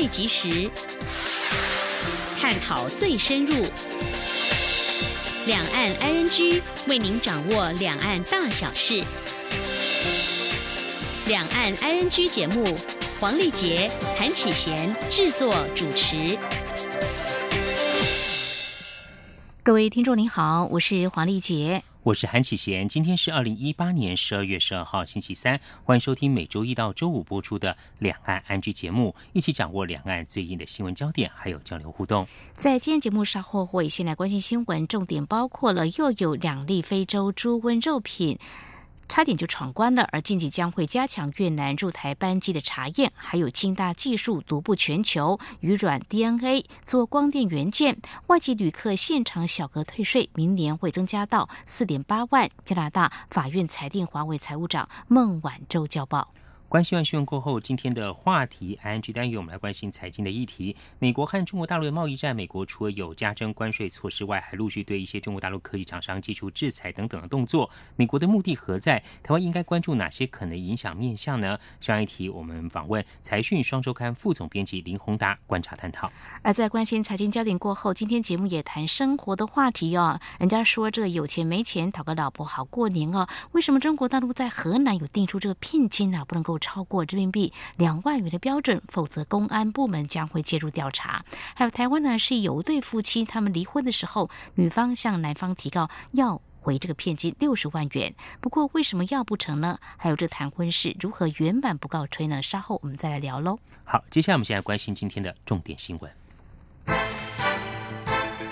最及时，探讨最深入。两岸 ING 为您掌握两岸大小事。两岸 ING 节目，黄丽杰、韩启贤制作主持。各位听众您好，我是黄丽杰。我是韩启贤，今天是二零一八年十二月十二号星期三，欢迎收听每周一到周五播出的两岸安居节目，一起掌握两岸最硬的新闻焦点，还有交流互动。在今天节目稍后会先来关心新闻，重点包括了又有两例非洲猪瘟肉品。差点就闯关了，而近期将会加强越南入台班机的查验，还有清大技术独步全球，鱼软 DNA 做光电元件，外籍旅客现场小额退税，明年会增加到四点八万。加拿大法院裁定华为财务长孟晚舟交报。关心完新闻过后，今天的话题 I N G 单元，我们来关心财经的议题。美国和中国大陆的贸易战，美国除了有加征关税措施外，还陆续对一些中国大陆科技厂商寄出制裁等等的动作。美国的目的何在？台湾应该关注哪些可能影响面向呢？上一题我们访问财讯双周刊副总编辑林宏达，观察探讨。而在关心财经焦点过后，今天节目也谈生活的话题哦。人家说这有钱没钱讨个老婆好过年哦。为什么中国大陆在河南有定出这个聘金呢？不能够。超过人民币两万元的标准，否则公安部门将会介入调查。还有台湾呢，是有对夫妻，他们离婚的时候，女方向男方提告要回这个骗金六十万元。不过为什么要不成呢？还有这谈婚事如何圆满不告吹呢？稍后我们再来聊喽。好，接下来我们现在关心今天的重点新闻，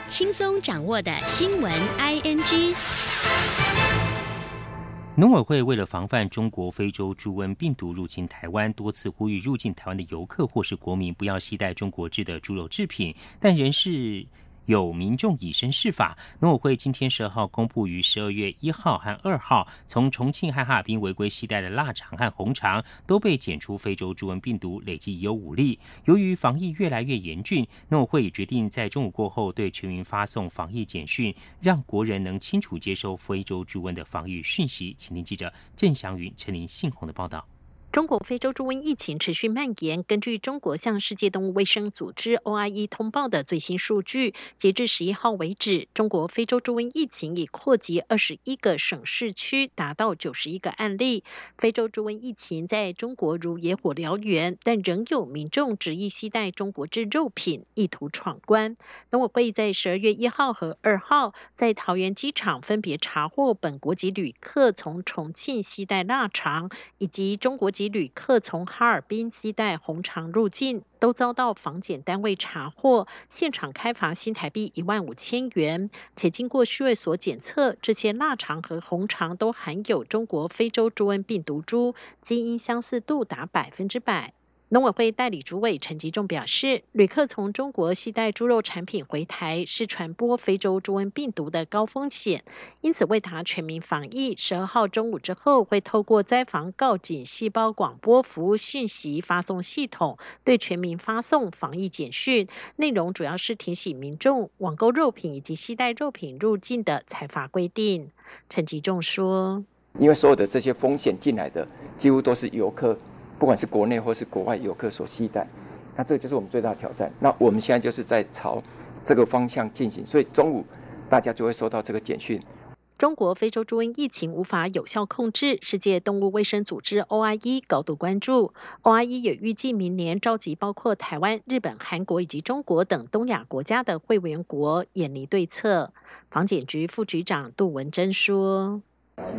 轻松掌握的新闻 I N G。农委会为了防范中国非洲猪瘟病毒入侵台湾，多次呼吁入境台湾的游客或是国民不要携带中国制的猪肉制品，但仍是。有民众以身试法，农委会今天十二号公布，于十二月一号和二号，从重庆和哈尔滨违规携带的腊肠和红肠都被检出非洲猪瘟病毒，累计已有五例。由于防疫越来越严峻，农委会也决定在中午过后对全民发送防疫简讯，让国人能清楚接收非洲猪瘟的防御讯息。请听记者郑祥云、陈林信宏的报道。中国非洲猪瘟疫情持续蔓延。根据中国向世界动物卫生组织 OIE 通报的最新数据，截至十一号为止，中国非洲猪瘟疫情已扩及二十一个省市区，达到九十一个案例。非洲猪瘟疫情在中国如野火燎原，但仍有民众执意携带中国制肉品，意图闯关。农委会在十二月一号和二号在桃园机场分别查获本国籍旅客从重庆携带腊肠，以及中国。及旅客从哈尔滨西带红肠入境，都遭到防检单位查获，现场开罚新台币一万五千元。且经过区卫所检测，这些腊肠和红肠都含有中国非洲猪瘟病毒株，基因相似度达百分之百。农委会代理主委陈吉仲表示，旅客从中国携带猪肉产品回台，是传播非洲猪瘟病毒的高风险，因此为达全民防疫，十二号中午之后会透过灾防告警细胞广播服务信息发送系统，对全民发送防疫简讯，内容主要是提醒民众网购肉品以及携带肉品入境的采罚规定。陈吉仲说，因为所有的这些风险进来的，几乎都是游客。不管是国内或是国外游客所期待，那这就是我们最大的挑战。那我们现在就是在朝这个方向进行，所以中午大家就会收到这个简讯。中国非洲猪瘟疫情无法有效控制，世界动物卫生组织 OIE 高度关注。OIE 也预计明年召集包括台湾、日本、韩国以及中国等东亚国家的会员国，研拟对策。防检局副局长杜文珍说。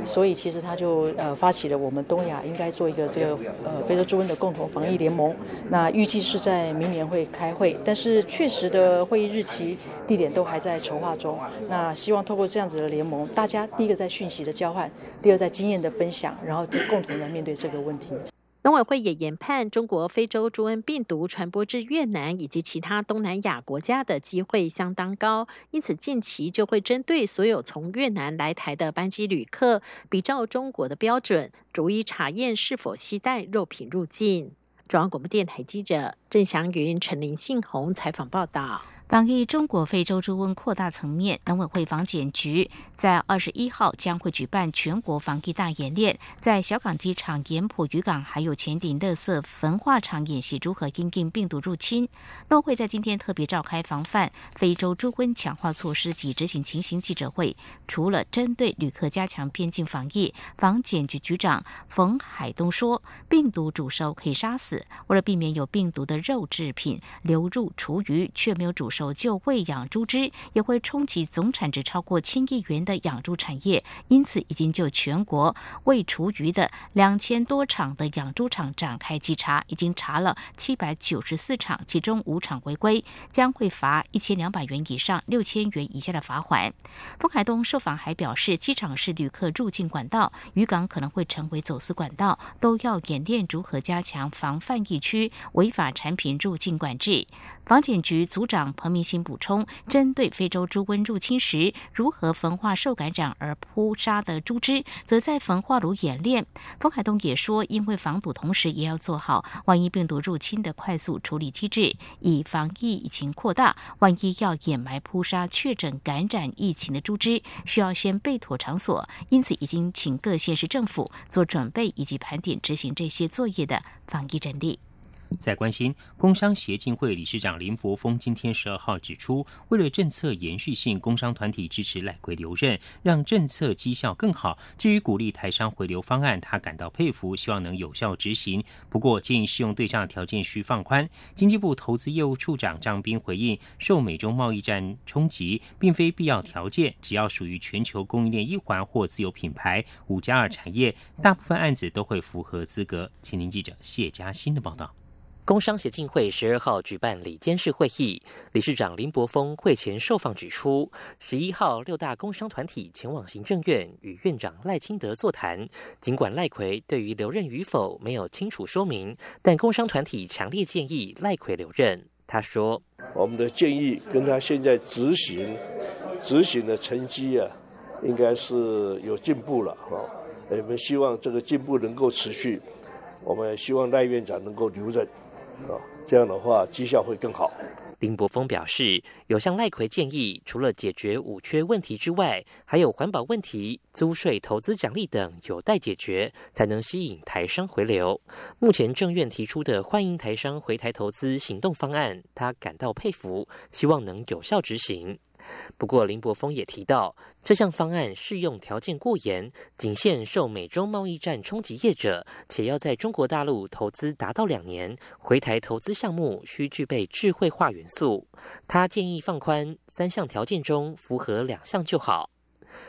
所以其实他就呃发起了我们东亚应该做一个这个呃非洲猪瘟的共同防疫联盟。那预计是在明年会开会，但是确实的会议日期、地点都还在筹划中。那希望透过这样子的联盟，大家第一个在讯息的交换，第二在经验的分享，然后就共同来面对这个问题。农委会也研判，中国非洲猪瘟病毒传播至越南以及其他东南亚国家的机会相当高，因此近期就会针对所有从越南来台的班机旅客，比照中国的标准，逐一查验是否携带肉品入境。中央广播电台记者郑祥云、陈林信宏采访报道。防疫中国非洲猪瘟扩大层面，农委会防检局在二十一号将会举办全国防疫大演练，在小港机场、盐埔渔港还有前顶乐色焚化厂演习如何应应病毒入侵。农会在今天特别召开防范非洲猪瘟强化措施及执行情形记者会，除了针对旅客加强边境防疫，防检局局长冯海东说，病毒煮熟可以杀死，为了避免有病毒的肉制品流入厨余，却没有煮熟。守就喂养猪只也会冲击总产值超过千亿元的养猪产业，因此已经就全国喂厨余的两千多场的养猪场展开稽查，已经查了七百九十四场，其中五场违规，将会罚一千两百元以上六千元以下的罚款。冯海东受访还表示，机场是旅客入境管道，渔港可能会成为走私管道，都要演练如何加强防范疫区违法产品入境管制。防检局组长彭。明星补充，针对非洲猪瘟入侵时如何焚化受感染而扑杀的猪只，则在焚化炉演练。冯海东也说，因为防堵，同时也要做好万一病毒入侵的快速处理机制，以防疫疫情扩大。万一要掩埋扑杀确诊感染疫情的猪只，需要先备妥场所，因此已经请各县市政府做准备以及盘点执行这些作业的防疫阵力。在关心工商协进会理事长林柏峰今天十二号指出，为了政策延续性，工商团体支持赖奎留任，让政策绩效更好。至于鼓励台商回流方案，他感到佩服，希望能有效执行。不过建议适用对象条件需放宽。经济部投资业务处长张斌回应，受美中贸易战冲击，并非必要条件，只要属于全球供应链一环或自有品牌五加二产业，大部分案子都会符合资格。请您记者谢嘉欣的报道。工商协进会十二号举办里监事会议，理事长林柏峰会前受访指出，十一号六大工商团体前往行政院与院长赖清德座谈，尽管赖奎对于留任与否没有清楚说明，但工商团体强烈建议赖奎留任。他说：“我们的建议跟他现在执行执行的成绩啊，应该是有进步了哈。我们希望这个进步能够持续，我们希望赖院长能够留任。”这样的话绩效会更好。林柏峰表示，有向赖奎建议，除了解决五缺问题之外，还有环保问题、租税、投资奖励等有待解决，才能吸引台商回流。目前政院提出的欢迎台商回台投资行动方案，他感到佩服，希望能有效执行。不过，林柏峰也提到，这项方案适用条件过严，仅限受美中贸易战冲击业者，且要在中国大陆投资达到两年，回台投资项目需具备智慧化元素。他建议放宽三项条件中符合两项就好。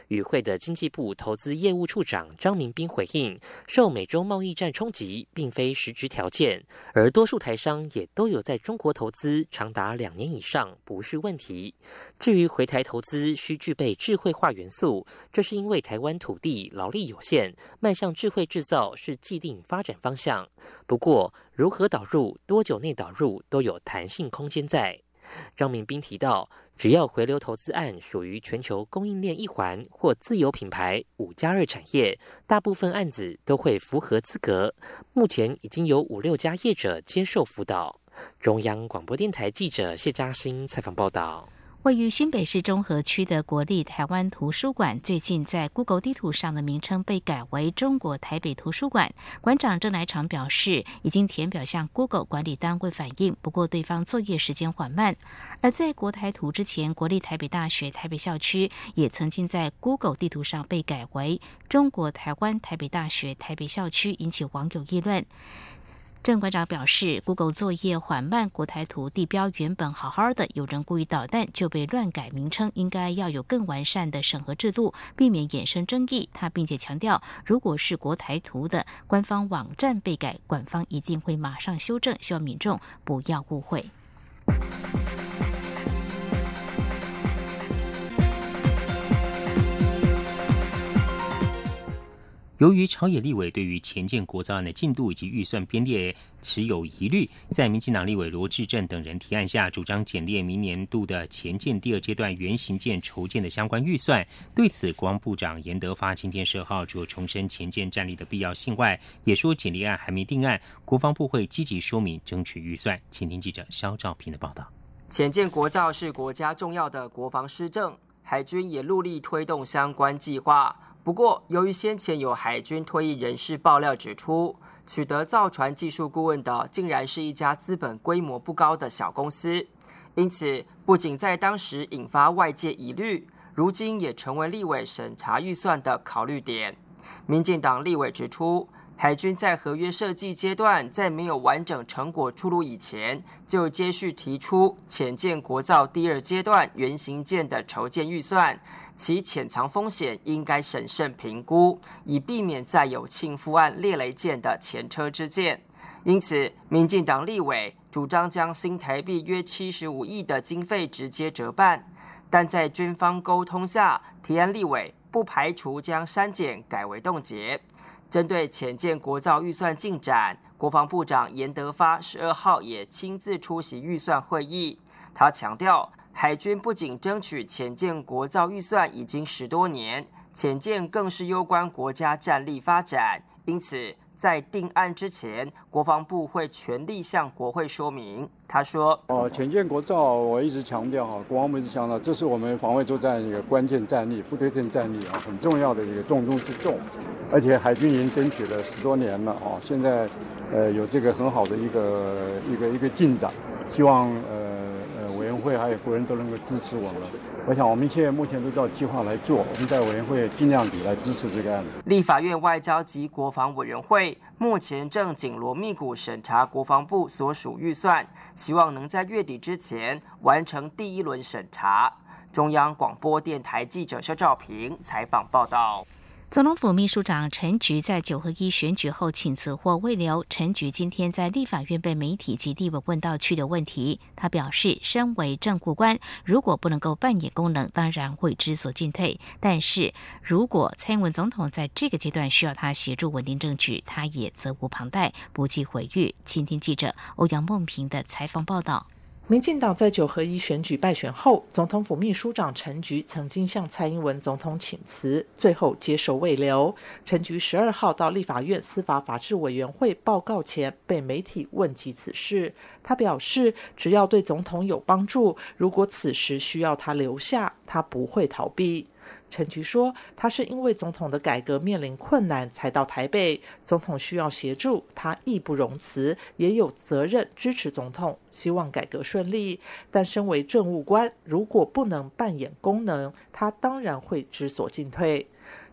与会的经济部投资业务处长张明斌回应：受美洲贸易战冲击，并非实质条件，而多数台商也都有在中国投资长达两年以上，不是问题。至于回台投资需具备智慧化元素，这是因为台湾土地劳力有限，迈向智慧制造是既定发展方向。不过，如何导入、多久内导入，都有弹性空间在。张明斌提到，只要回流投资案属于全球供应链一环或自有品牌五加二产业，大部分案子都会符合资格。目前已经有五六家业者接受辅导。中央广播电台记者谢嘉欣采访报道。位于新北市中和区的国立台湾图书馆，最近在 Google 地图上的名称被改为中国台北图书馆。馆长郑来长表示，已经填表向 Google 管理单位反映，不过对方作业时间缓慢。而在国台图之前，国立台北大学台北校区也曾经在 Google 地图上被改为中国台湾台北大学台北校区，引起网友议论。郑馆长表示，Google 作业缓慢，国台图地标原本好好的，有人故意捣蛋就被乱改名称，应该要有更完善的审核制度，避免衍生争议。他并且强调，如果是国台图的官方网站被改，官方一定会马上修正，希望民众不要误会。由于朝野立委对于前建国造案的进度以及预算编列持有疑虑，在民进党立委罗志正等人提案下，主张简列明年度的前建第二阶段原型建筹建的相关预算。对此，国防部长严德发今天十号除重申前建战力的必要性外，也说简列案还没定案，国防部会积极说明争取预算。请听记者肖兆平的报道。前建国造是国家重要的国防施政，海军也陆力推动相关计划。不过，由于先前有海军退役人士爆料指出，取得造船技术顾问的竟然是一家资本规模不高的小公司，因此不仅在当时引发外界疑虑，如今也成为立委审查预算的考虑点。民进党立委指出。海军在合约设计阶段，在没有完整成果出炉以前，就接续提出潜舰国造第二阶段原型舰的筹建预算，其潜藏风险应该审慎评估，以避免再有庆父案猎雷舰的前车之鉴。因此，民进党立委主张将新台币约七十五亿的经费直接折半，但在军方沟通下，提案立委不排除将删减改为冻结。针对潜舰国造预算进展，国防部长严德发十二号也亲自出席预算会议。他强调，海军不仅争取潜舰国造预算已经十多年，潜舰更是攸关国家战力发展，因此。在定案之前，国防部会全力向国会说明。他说：“哦，潜舰国造，我一直强调哈，国防部一直强调，这是我们防卫作战一个关键战力、不对称战力啊，很重要的一个重中之重。而且海军已经争取了十多年了啊，现在呃有这个很好的一个一个一个进展，希望呃。”会还有国人都能够支持我们，我想我们现在目前都照计划来做，我们在委员会尽量地来支持这个案子。立法院外交及国防委员会目前正紧锣密鼓审查国防部所属预算，希望能在月底之前完成第一轮审查。中央广播电台记者肖兆平采访报道。总统府秘书长陈菊在九合一选举后请辞或未留。陈菊今天在立法院被媒体及立委问到去的问题，他表示，身为政务官，如果不能够扮演功能，当然会知所进退。但是如果蔡英文总统在这个阶段需要他协助稳定政局，他也责无旁贷，不计毁誉。今天记者欧阳梦平的采访报道。民进党在九合一选举败选后，总统府秘书长陈菊曾经向蔡英文总统请辞，最后接受未留。陈菊十二号到立法院司法法制委员会报告前，被媒体问及此事，他表示，只要对总统有帮助，如果此时需要他留下，他不会逃避。陈菊说：“他是因为总统的改革面临困难才到台北，总统需要协助，他义不容辞，也有责任支持总统，希望改革顺利。但身为政务官，如果不能扮演功能，他当然会知所进退。”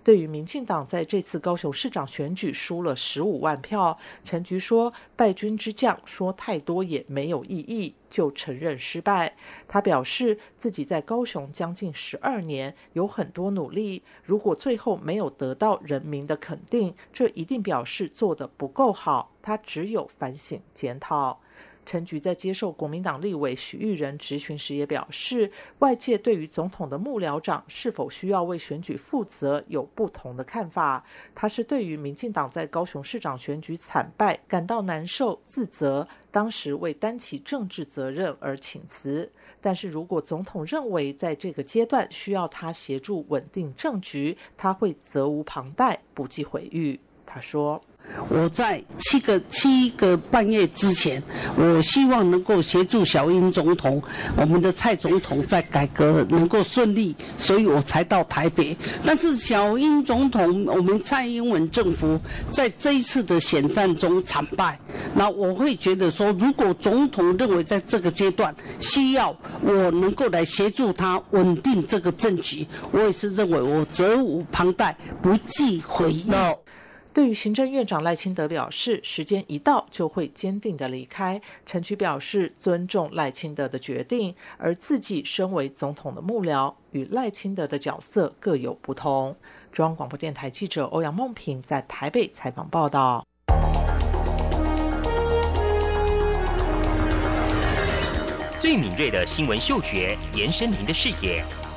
对于民进党在这次高雄市长选举输了十五万票，陈菊说：“败军之将说太多也没有意义，就承认失败。”他表示自己在高雄将近十二年，有很多努力，如果最后没有得到人民的肯定，这一定表示做得不够好。他只有反省检讨。陈菊在接受国民党立委许玉仁质询时也表示，外界对于总统的幕僚长是否需要为选举负责有不同的看法。他是对于民进党在高雄市长选举惨败感到难受、自责，当时为担起政治责任而请辞。但是如果总统认为在这个阶段需要他协助稳定政局，他会责无旁贷，不计毁誉。他说。我在七个七个半月之前，我希望能够协助小英总统，我们的蔡总统在改革能够顺利，所以我才到台北。但是小英总统，我们蔡英文政府在这一次的选战中惨败，那我会觉得说，如果总统认为在这个阶段需要我能够来协助他稳定这个政局，我也是认为我责无旁贷，不计回忆。对于行政院长赖清德表示，时间一到就会坚定的离开。陈菊表示尊重赖清德的决定，而自己身为总统的幕僚，与赖清德的角色各有不同。中央广播电台记者欧阳梦平在台北采访报道。最敏锐的新闻嗅觉，延伸您的视野，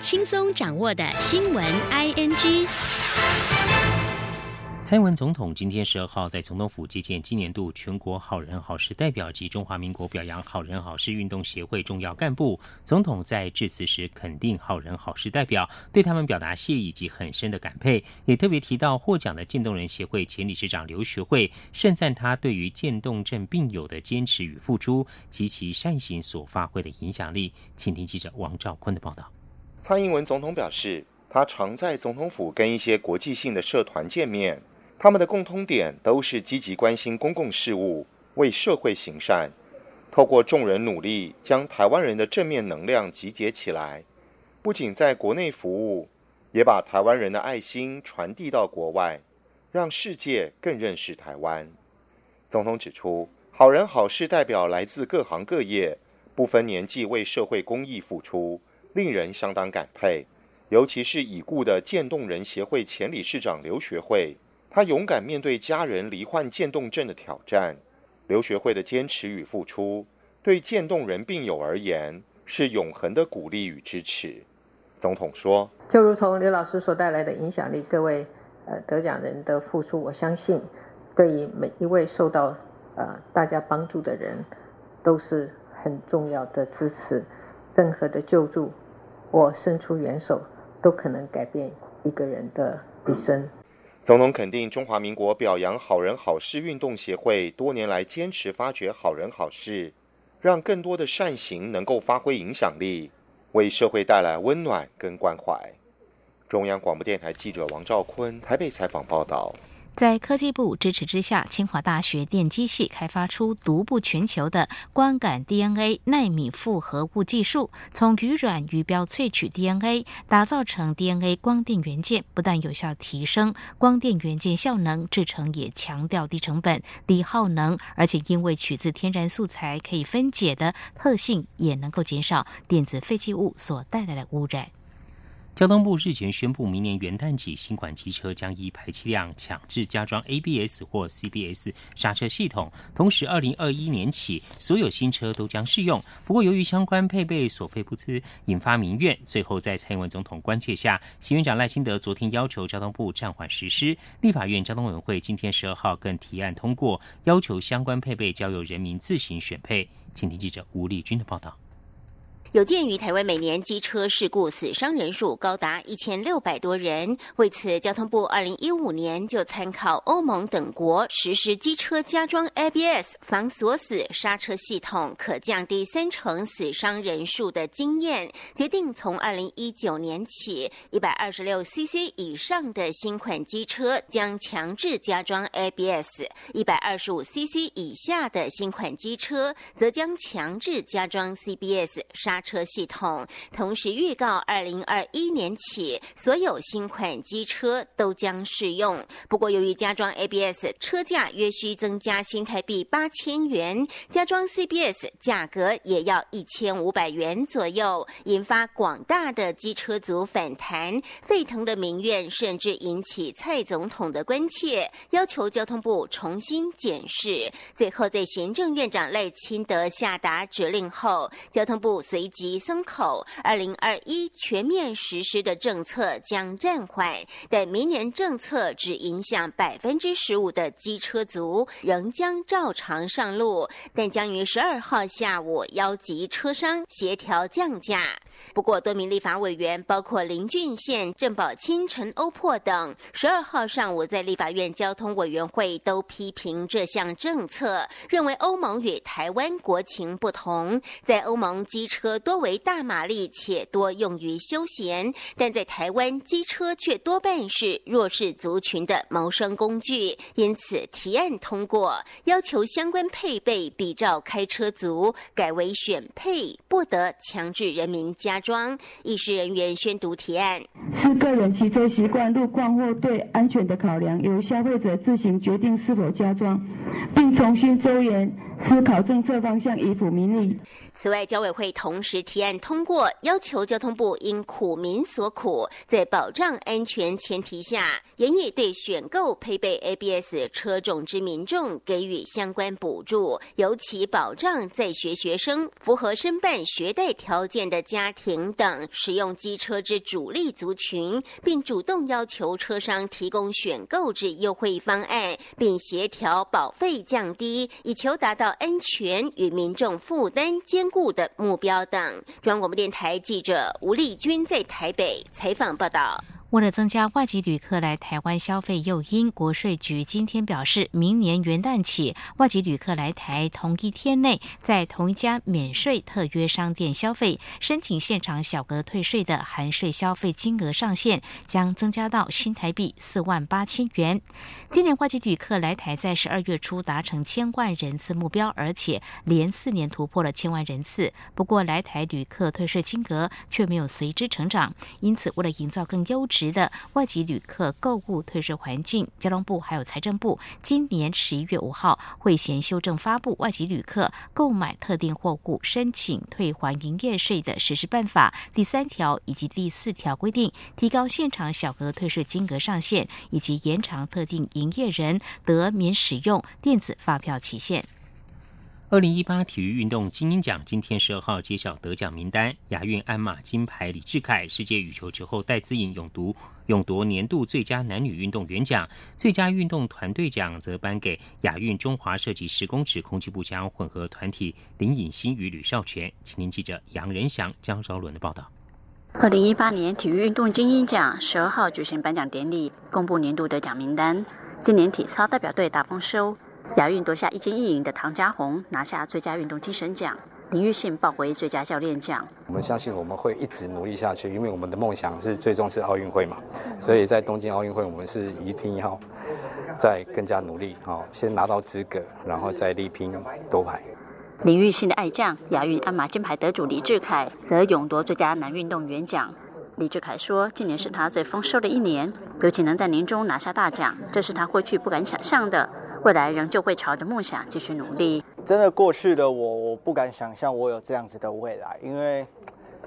轻松掌握的新闻，ING。蔡英文总统今天十二号在总统府接见今年度全国好人好事代表及中华民国表扬好人好事运动协会重要干部。总统在致辞时肯定好人好事代表，对他们表达谢意及很深的感佩，也特别提到获奖的渐冻人协会前理事长刘学会，盛赞他对于渐冻症病友的坚持与付出及其善行所发挥的影响力。请听记者王兆坤的报道。蔡英文总统表示，他常在总统府跟一些国际性的社团见面。他们的共通点都是积极关心公共事务，为社会行善。透过众人努力，将台湾人的正面能量集结起来，不仅在国内服务，也把台湾人的爱心传递到国外，让世界更认识台湾。总统指出，好人好事代表来自各行各业，不分年纪为社会公益付出，令人相当感佩。尤其是已故的渐冻人协会前理事长刘学会。他勇敢面对家人罹患渐冻症的挑战，刘学会的坚持与付出，对渐冻人病友而言是永恒的鼓励与支持。总统说：“就如同刘老师所带来的影响力，各位呃得奖人的付出，我相信对于每一位受到呃大家帮助的人，都是很重要的支持。任何的救助，我伸出援手，都可能改变一个人的一生。”总统肯定中华民国表扬好人好事运动协会多年来坚持发掘好人好事，让更多的善行能够发挥影响力，为社会带来温暖跟关怀。中央广播电台记者王兆坤台北采访报道。在科技部支持之下，清华大学电机系开发出独步全球的光感 DNA 纳米复合物技术，从鱼卵鱼标萃取 DNA，打造成 DNA 光电元件，不但有效提升光电元件效能，制成也强调低成本、低耗能，而且因为取自天然素材可以分解的特性，也能够减少电子废弃物所带来的污染。交通部日前宣布，明年元旦起，新款机车将依排气量强制加装 ABS 或 CBS 刹车系统。同时，二零二一年起，所有新车都将适用。不过，由于相关配备所费不资，引发民怨。最后，在蔡英文总统关切下，新院长赖清德昨天要求交通部暂缓实施。立法院交通委员会今天十二号更提案通过，要求相关配备交由人民自行选配。请听记者吴丽君的报道。有鉴于台湾每年机车事故死伤人数高达一千六百多人，为此，交通部二零一五年就参考欧盟等国实施机车加装 ABS 防锁死刹车系统可降低三成死伤人数的经验，决定从二零一九年起，一百二十六 CC 以上的新款机车将强制加装 ABS，一百二十五 CC 以下的新款机车则将强制加装 CBS 刹。车系统同时预告，二零二一年起，所有新款机车都将适用。不过，由于加装 ABS 车价约需增加新台币八千元，加装 CBS 价格也要一千五百元左右，引发广大的机车族反弹，沸腾的民怨甚至引起蔡总统的关切，要求交通部重新检视。最后，在行政院长赖清德下达指令后，交通部随。及松口，二零二一全面实施的政策将暂缓，但明年政策只影响百分之十五的机车族仍将照常上路，但将于十二号下午邀集车商协调降价。不过，多名立法委员，包括林俊宪、郑宝清、陈欧珀等，十二号上午在立法院交通委员会都批评这项政策，认为欧盟与台湾国情不同，在欧盟机车多为大马力且多用于休闲，但在台湾机车却多半是弱势族群的谋生工具，因此提案通过，要求相关配备比照开车族，改为选配，不得强制人民加装。议事人员宣读提案，是个人骑车习惯、路况或对安全的考量，由消费者自行决定是否加装，并重新周延。思考政策方向，以抚民利。此外，交委会同时提案通过，要求交通部因苦民所苦，在保障安全前提下，严议对选购配备 ABS 车种之民众给予相关补助，尤其保障在学学生、符合申办学贷条件的家庭等使用机车之主力族群，并主动要求车商提供选购之优惠方案，并协调保费降低，以求达到。安全与民众负担兼顾的目标等。中央广播电台记者吴丽君在台北采访报道。为了增加外籍旅客来台湾消费诱因，国税局今天表示，明年元旦起，外籍旅客来台同一天内，在同一家免税特约商店消费，申请现场小额退税的含税消费金额上限将增加到新台币四万八千元。今年外籍旅客来台在十二月初达成千万人次目标，而且连四年突破了千万人次。不过，来台旅客退税金额却没有随之成长，因此为了营造更优质。时的外籍旅客购物退税环境，交通部还有财政部今年十一月五号会先修正发布外籍旅客购买特定货物申请退还营业税的实施办法第三条以及第四条规定，提高现场小额退税金额上限，以及延长特定营业人得免使用电子发票期限。二零一八体育运动精英奖今天十二号揭晓得奖名单，亚运鞍马金牌李志凯，世界羽球球后戴资颖勇夺勇夺年度最佳男女运动员奖，最佳运动团队奖则颁给亚运中华射击十公尺空气步枪混合团体林颖欣与吕少全。请听记者杨仁祥、江昭伦的报道。二零一八年体育运动精英奖十二号举行颁奖典礼，公布年度得奖名单。今年体操代表队大丰收。亚运夺下一金一银的唐家红拿下最佳运动精神奖，林玉信抱回最佳教练奖。我们相信我们会一直努力下去，因为我们的梦想是最终是奥运会嘛，所以在东京奥运会我们是一定要再更加努力，好，先拿到资格，然后再力拼夺牌。林玉信的爱将亚运鞍马金牌得主李志凯则勇夺最佳男运动员奖。李志凯说：“今年是他最丰收的一年，尤其能在年终拿下大奖，这是他过去不敢想象的。”未来仍旧会朝着梦想继续努力。真的，过去的我，我不敢想象我有这样子的未来，因为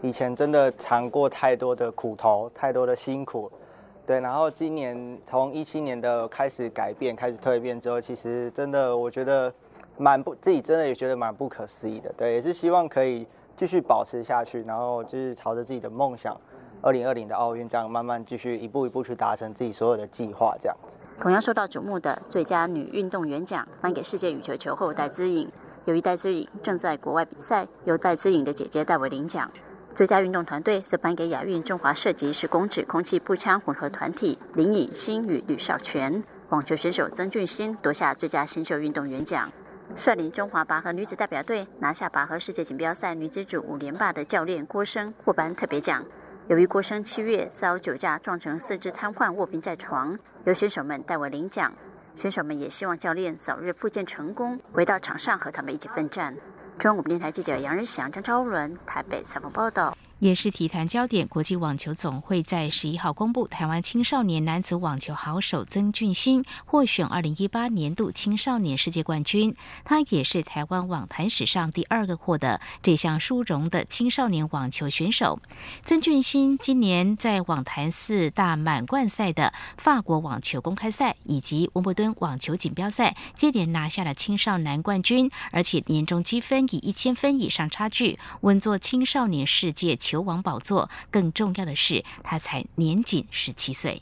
以前真的尝过太多的苦头，太多的辛苦。对，然后今年从一七年的开始改变，开始蜕变之后，其实真的我觉得蛮不，自己真的也觉得蛮不可思议的。对，也是希望可以继续保持下去，然后就是朝着自己的梦想。二零二零的奥运，这样慢慢继续一步一步去达成自己所有的计划，这样子。同样受到瞩目的最佳女运动员奖颁给世界羽球球后戴资颖。由于戴资颖正在国外比赛，由戴资颖的姐姐戴维领奖。最佳运动团队则颁给亚运中华射击十公尺空气步枪混合团体林以欣与吕少全。网球选手曾俊欣夺下最佳新秀运动员奖。率领中华拔河女子代表队拿下拔河世界锦标赛女子组五连霸的教练郭生获颁特别奖。由于郭生七月遭酒驾撞成四肢瘫痪卧病在床，由选手们代为领奖。选手们也希望教练早日复健成功，回到场上和他们一起奋战。中央五电台记者杨日祥、张昭伦台北采访报道。也是体坛焦点。国际网球总会在十一号公布，台湾青少年男子网球好手曾俊欣获选二零一八年度青少年世界冠军。他也是台湾网坛史上第二个获得这项殊荣的青少年网球选手。曾俊欣今年在网坛四大满贯赛的法国网球公开赛以及温布敦网球锦标赛接连拿下了青少年冠军，而且年终积分以一千分以上差距稳坐青少年世界球王宝座。更重要的是，他才年仅十七岁。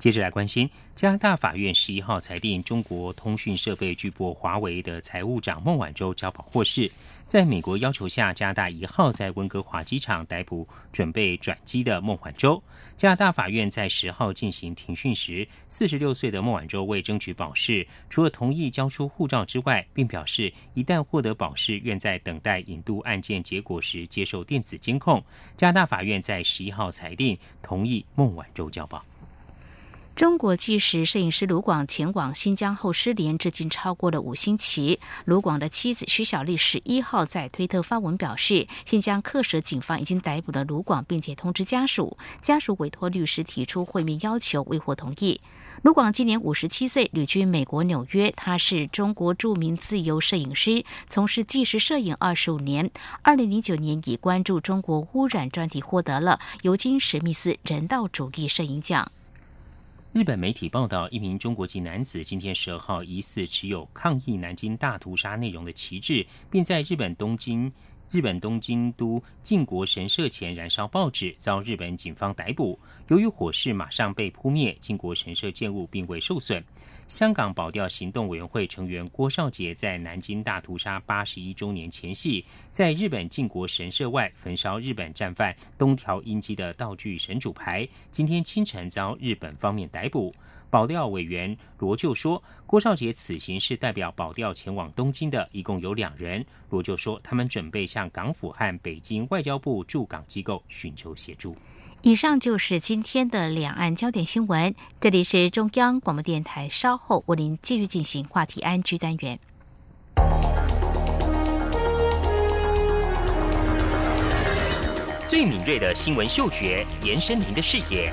接着来关心，加拿大法院十一号裁定，中国通讯设备巨擘华为的财务长孟晚舟交保获释。在美国要求下，加拿大一号在温哥华机场逮捕准备转机的孟晚舟。加拿大法院在十号进行庭讯时，四十六岁的孟晚舟为争取保释，除了同意交出护照之外，并表示一旦获得保释，愿在等待引渡案件结果时接受电子监控。加拿大法院在十一号裁定同意孟晚舟交保。中国纪实摄影师卢广前往新疆后失联，至今超过了五星期。卢广的妻子徐小丽十一号在推特发文表示，新疆克什警方已经逮捕了卢广，并且通知家属。家属委托律师提出会面要求，未获同意。卢广今年五十七岁，旅居美国纽约。他是中国著名自由摄影师，从事纪实摄影二十五年。二零零九年以关注中国污染专题获得了尤金史密斯人道主义摄影奖。日本媒体报道，一名中国籍男子今天十二号疑似持有抗议南京大屠杀内容的旗帜，并在日本东京。日本东京都靖国神社前燃烧报纸，遭日本警方逮捕。由于火势马上被扑灭，靖国神社建物并未受损。香港保钓行动委员会成员郭少杰在南京大屠杀八十一周年前夕，在日本靖国神社外焚烧日本战犯东条英机的道具神主牌，今天清晨遭日本方面逮捕。保钓委员罗就说，郭少杰此行是代表保钓前往东京的，一共有两人。罗就说，他们准备向港府和北京外交部驻港机构寻求协助。以上就是今天的两岸焦点新闻。这里是中央广播电台，稍后为您继续进行话题安居单元。最敏锐的新闻嗅觉，延伸您的视野。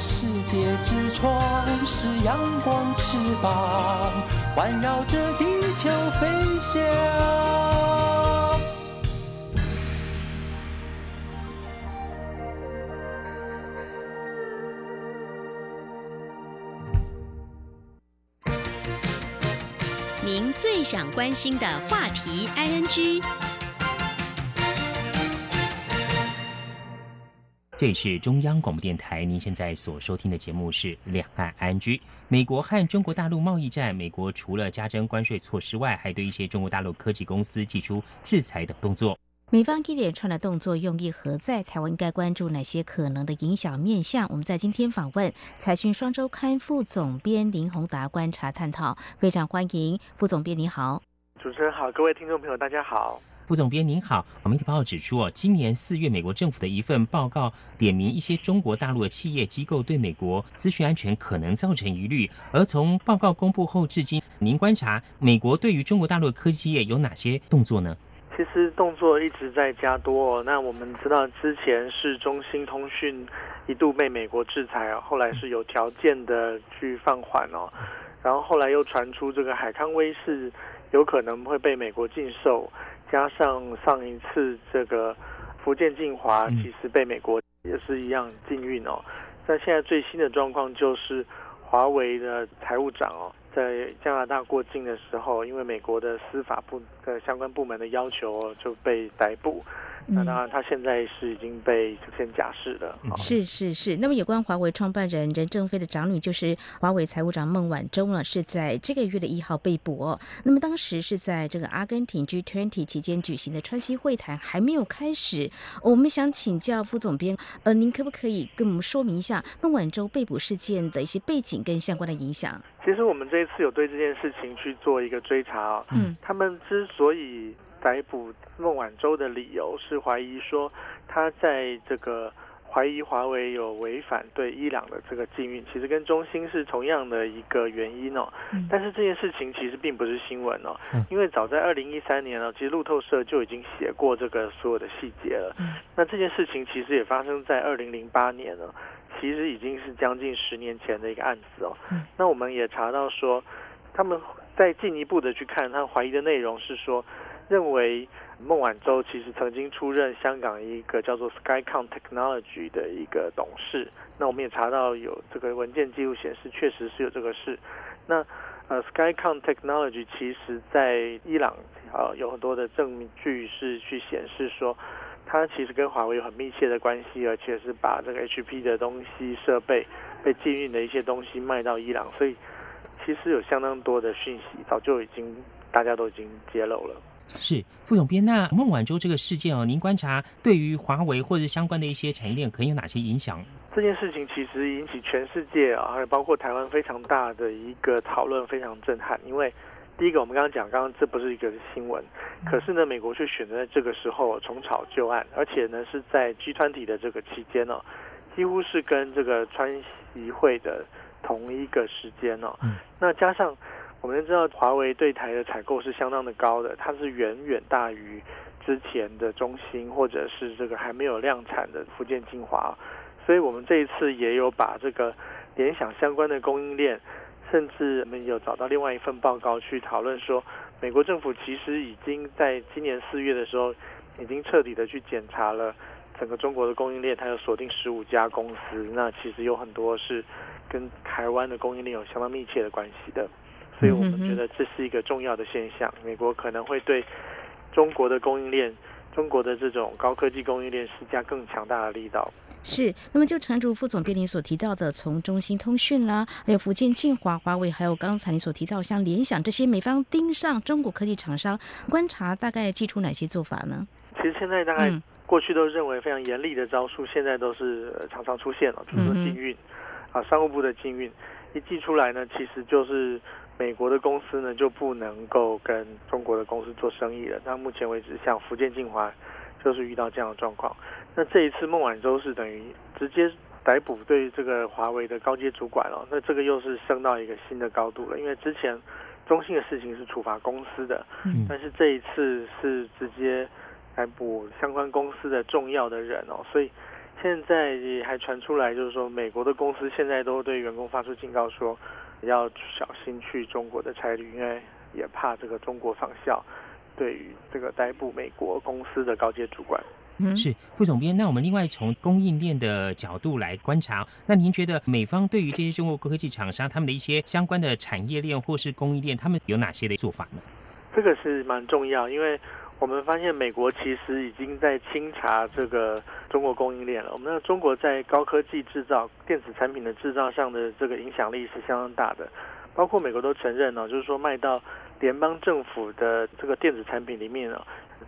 世界之窗是阳光翅膀，环绕着地球飞翔。您最想关心的话题，ING。这里是中央广播电台，您现在所收听的节目是《两岸安居》。美国和中国大陆贸易战，美国除了加征关税措施外，还对一些中国大陆科技公司寄出制裁等动作。美方一连串的动作用意何在？台湾应该关注哪些可能的影响面向？我们在今天访问财讯双周刊副总编林宏达观察探讨，非常欢迎副总编，你好，主持人好，各位听众朋友，大家好。副总编您好，媒体报指出哦，今年四月，美国政府的一份报告点名一些中国大陆的企业机构对美国资讯安全可能造成疑虑。而从报告公布后至今，您观察美国对于中国大陆的科技业有哪些动作呢？其实动作一直在加多。哦。那我们知道，之前是中兴通讯一度被美国制裁，后来是有条件的去放缓哦。然后后来又传出这个海康威视有可能会被美国禁售，加上上一次这个福建晋华其实被美国也是一样禁运哦。那现在最新的状况就是华为的财务长哦，在加拿大过境的时候，因为美国的司法部的相关部门的要求哦，就被逮捕。那当然，他现在是已经被先假释了。是是是。那么，有关华为创办人任正非的长女，就是华为财务长孟晚舟呢，是在这个月的一号被捕哦。那么，当时是在这个阿根廷 G20 期间举行的川西会谈还没有开始。我们想请教副总编，呃，您可不可以跟我们说明一下孟晚舟被捕事件的一些背景跟相关的影响？其实我们这一次有对这件事情去做一个追查。嗯，他们之所以。逮捕孟晚舟的理由是怀疑说他在这个怀疑华为有违反对伊朗的这个禁运，其实跟中兴是同样的一个原因哦。但是这件事情其实并不是新闻哦，因为早在二零一三年呢，其实路透社就已经写过这个所有的细节了。那这件事情其实也发生在二零零八年了，其实已经是将近十年前的一个案子哦。那我们也查到说，他们再进一步的去看，他怀疑的内容是说。认为孟晚舟其实曾经出任香港一个叫做 Skycom Technology 的一个董事。那我们也查到有这个文件记录显示，确实是有这个事。那呃，Skycom Technology 其实在伊朗啊有很多的证据是去显示说，它其实跟华为有很密切的关系，而且是把这个 HP 的东西设备被禁运的一些东西卖到伊朗。所以其实有相当多的讯息，早就已经大家都已经揭露了。是副总编，那孟晚舟这个事件哦，您观察对于华为或者相关的一些产业链可能有哪些影响？这件事情其实引起全世界啊，还有包括台湾非常大的一个讨论，非常震撼。因为第一个，我们刚刚讲，刚刚这不是一个新闻，可是呢，美国却选择在这个时候重炒旧案，而且呢是在 G 团体的这个期间哦，几乎是跟这个川习会的同一个时间哦。那加上。我们知道华为对台的采购是相当的高的，它是远远大于之前的中兴或者是这个还没有量产的福建金华，所以我们这一次也有把这个联想相关的供应链，甚至我们有找到另外一份报告去讨论说，美国政府其实已经在今年四月的时候，已经彻底的去检查了整个中国的供应链，它有锁定十五家公司，那其实有很多是跟台湾的供应链有相当密切的关系的。所以我们觉得这是一个重要的现象，美国可能会对中国的供应链、中国的这种高科技供应链施加更强大的力道。是，那么就陈竹副总编您所提到的，从中兴通讯啦，还有福建晋华、华为，还有刚才您所提到像联想这些美方盯上中国科技厂商，观察大概寄出哪些做法呢？其实现在大概过去都认为非常严厉的招数，现在都是常常出现了，比如说禁运啊，商务部的禁运一寄出来呢，其实就是。美国的公司呢就不能够跟中国的公司做生意了。那目前为止，像福建晋华就是遇到这样的状况。那这一次孟晚舟是等于直接逮捕对这个华为的高阶主管了。那这个又是升到一个新的高度了。因为之前中兴的事情是处罚公司的，但是这一次是直接逮捕相关公司的重要的人哦。所以现在也还传出来，就是说美国的公司现在都对员工发出警告说。要小心去中国的差旅，因为也怕这个中国仿效，对于这个逮捕美国公司的高阶主管。是副总编，那我们另外从供应链的角度来观察，那您觉得美方对于这些中国科技厂商他们的一些相关的产业链或是供应链，他们有哪些的做法呢？这个是蛮重要，因为。我们发现美国其实已经在清查这个中国供应链了。我们的中国在高科技制造、电子产品的制造上的这个影响力是相当大的，包括美国都承认呢，就是说卖到联邦政府的这个电子产品里面呢，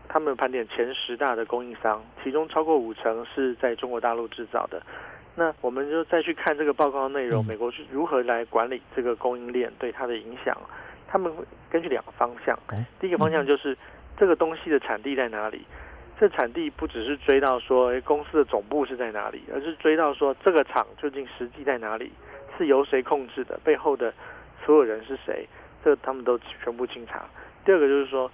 他们盘点前十大的供应商，其中超过五成是在中国大陆制造的。那我们就再去看这个报告内容，美国是如何来管理这个供应链对它的影响？他们会根据两个方向，第一个方向就是。这个东西的产地在哪里？这产地不只是追到说，哎，公司的总部是在哪里，而是追到说，这个厂究竟实际在哪里，是由谁控制的，背后的所有人是谁，这他们都全部清查。第二个就是说，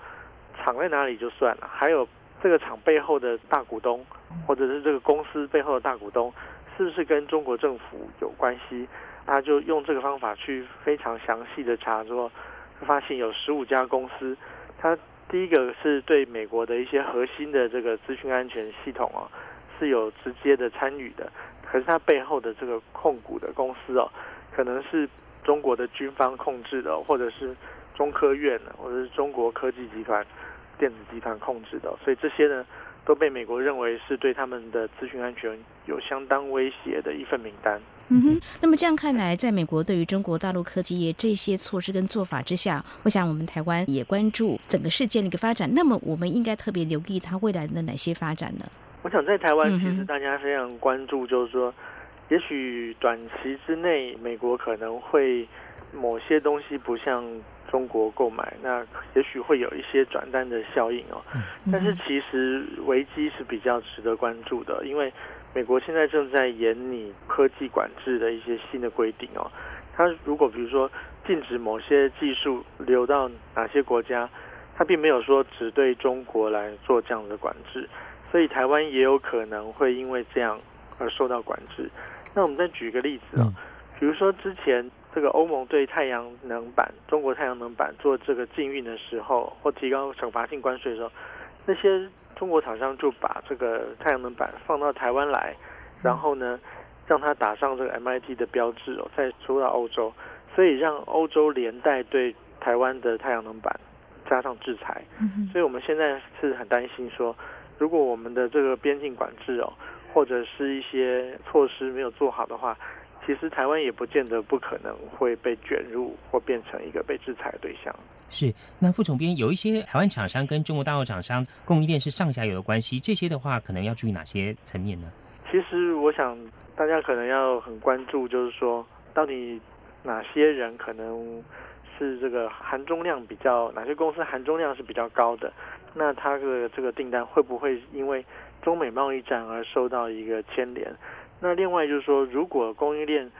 厂在哪里就算了，还有这个厂背后的大股东，或者是这个公司背后的大股东，是不是跟中国政府有关系，他就用这个方法去非常详细的查，说发现有十五家公司，他第一个是对美国的一些核心的这个资讯安全系统哦是有直接的参与的，可是它背后的这个控股的公司哦，可能是中国的军方控制的，或者是中科院的，或者是中国科技集团、电子集团控制的，所以这些呢。都被美国认为是对他们的资讯安全有相当威胁的一份名单。嗯哼，那么这样看来，在美国对于中国大陆科技业这些措施跟做法之下，我想我们台湾也关注整个事件的一个发展。那么我们应该特别留意它未来的哪些发展呢？我想在台湾，其实大家非常关注，就是说，也许短期之内，美国可能会某些东西不像。中国购买，那也许会有一些转单的效应哦。但是其实危机是比较值得关注的，因为美国现在正在研拟科技管制的一些新的规定哦。它如果比如说禁止某些技术流到哪些国家，它并没有说只对中国来做这样的管制，所以台湾也有可能会因为这样而受到管制。那我们再举一个例子啊，比如说之前。这个欧盟对太阳能板、中国太阳能板做这个禁运的时候，或提高惩罚性关税的时候，那些中国厂商就把这个太阳能板放到台湾来，然后呢，让它打上这个 MIT 的标志哦，再出到欧洲，所以让欧洲连带对台湾的太阳能板加上制裁。所以我们现在是很担心说，如果我们的这个边境管制哦，或者是一些措施没有做好的话。其实台湾也不见得不可能会被卷入或变成一个被制裁的对象。是，那副总编有一些台湾厂商跟中国大陆厂商供应链是上下游的关系，这些的话可能要注意哪些层面呢？其实我想大家可能要很关注，就是说到底哪些人可能是这个含中量比较，哪些公司含中量是比较高的，那它的这个订单会不会因为中美贸易战而受到一个牵连？那另外就是说，如果供应链，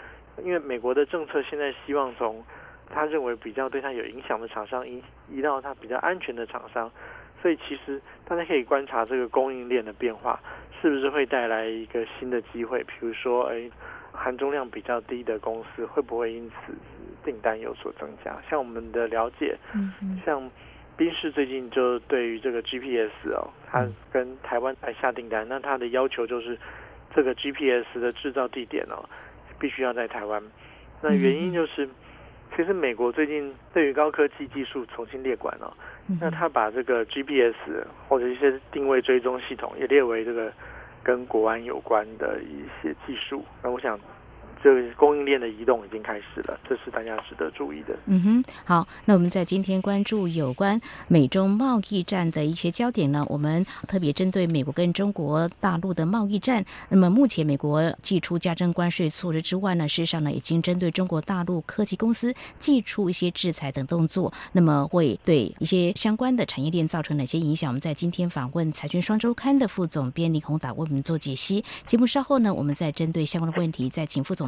因为美国的政策现在希望从他认为比较对他有影响的厂商移移到他比较安全的厂商，所以其实大家可以观察这个供应链的变化，是不是会带来一个新的机会？比如说，哎，含中量比较低的公司会不会因此订单有所增加？像我们的了解，嗯像宾士最近就对于这个 GPS 哦，他跟台湾来下订单，那他的要求就是。这个 GPS 的制造地点哦，必须要在台湾。那原因就是，其实美国最近对于高科技技术重新列管哦，那他把这个 GPS 或者一些定位追踪系统也列为这个跟国安有关的一些技术。那我想。这个供应链的移动已经开始了，这是大家值得注意的。嗯哼，好，那我们在今天关注有关美中贸易战的一些焦点呢，我们特别针对美国跟中国大陆的贸易战。那么目前美国寄出加征关税措施之外呢，事实上呢，已经针对中国大陆科技公司寄出一些制裁等动作。那么会对一些相关的产业链造成哪些影响？我们在今天访问财讯双周刊的副总编李宏达为我们做解析。节目稍后呢，我们再针对相关的问题再请副总。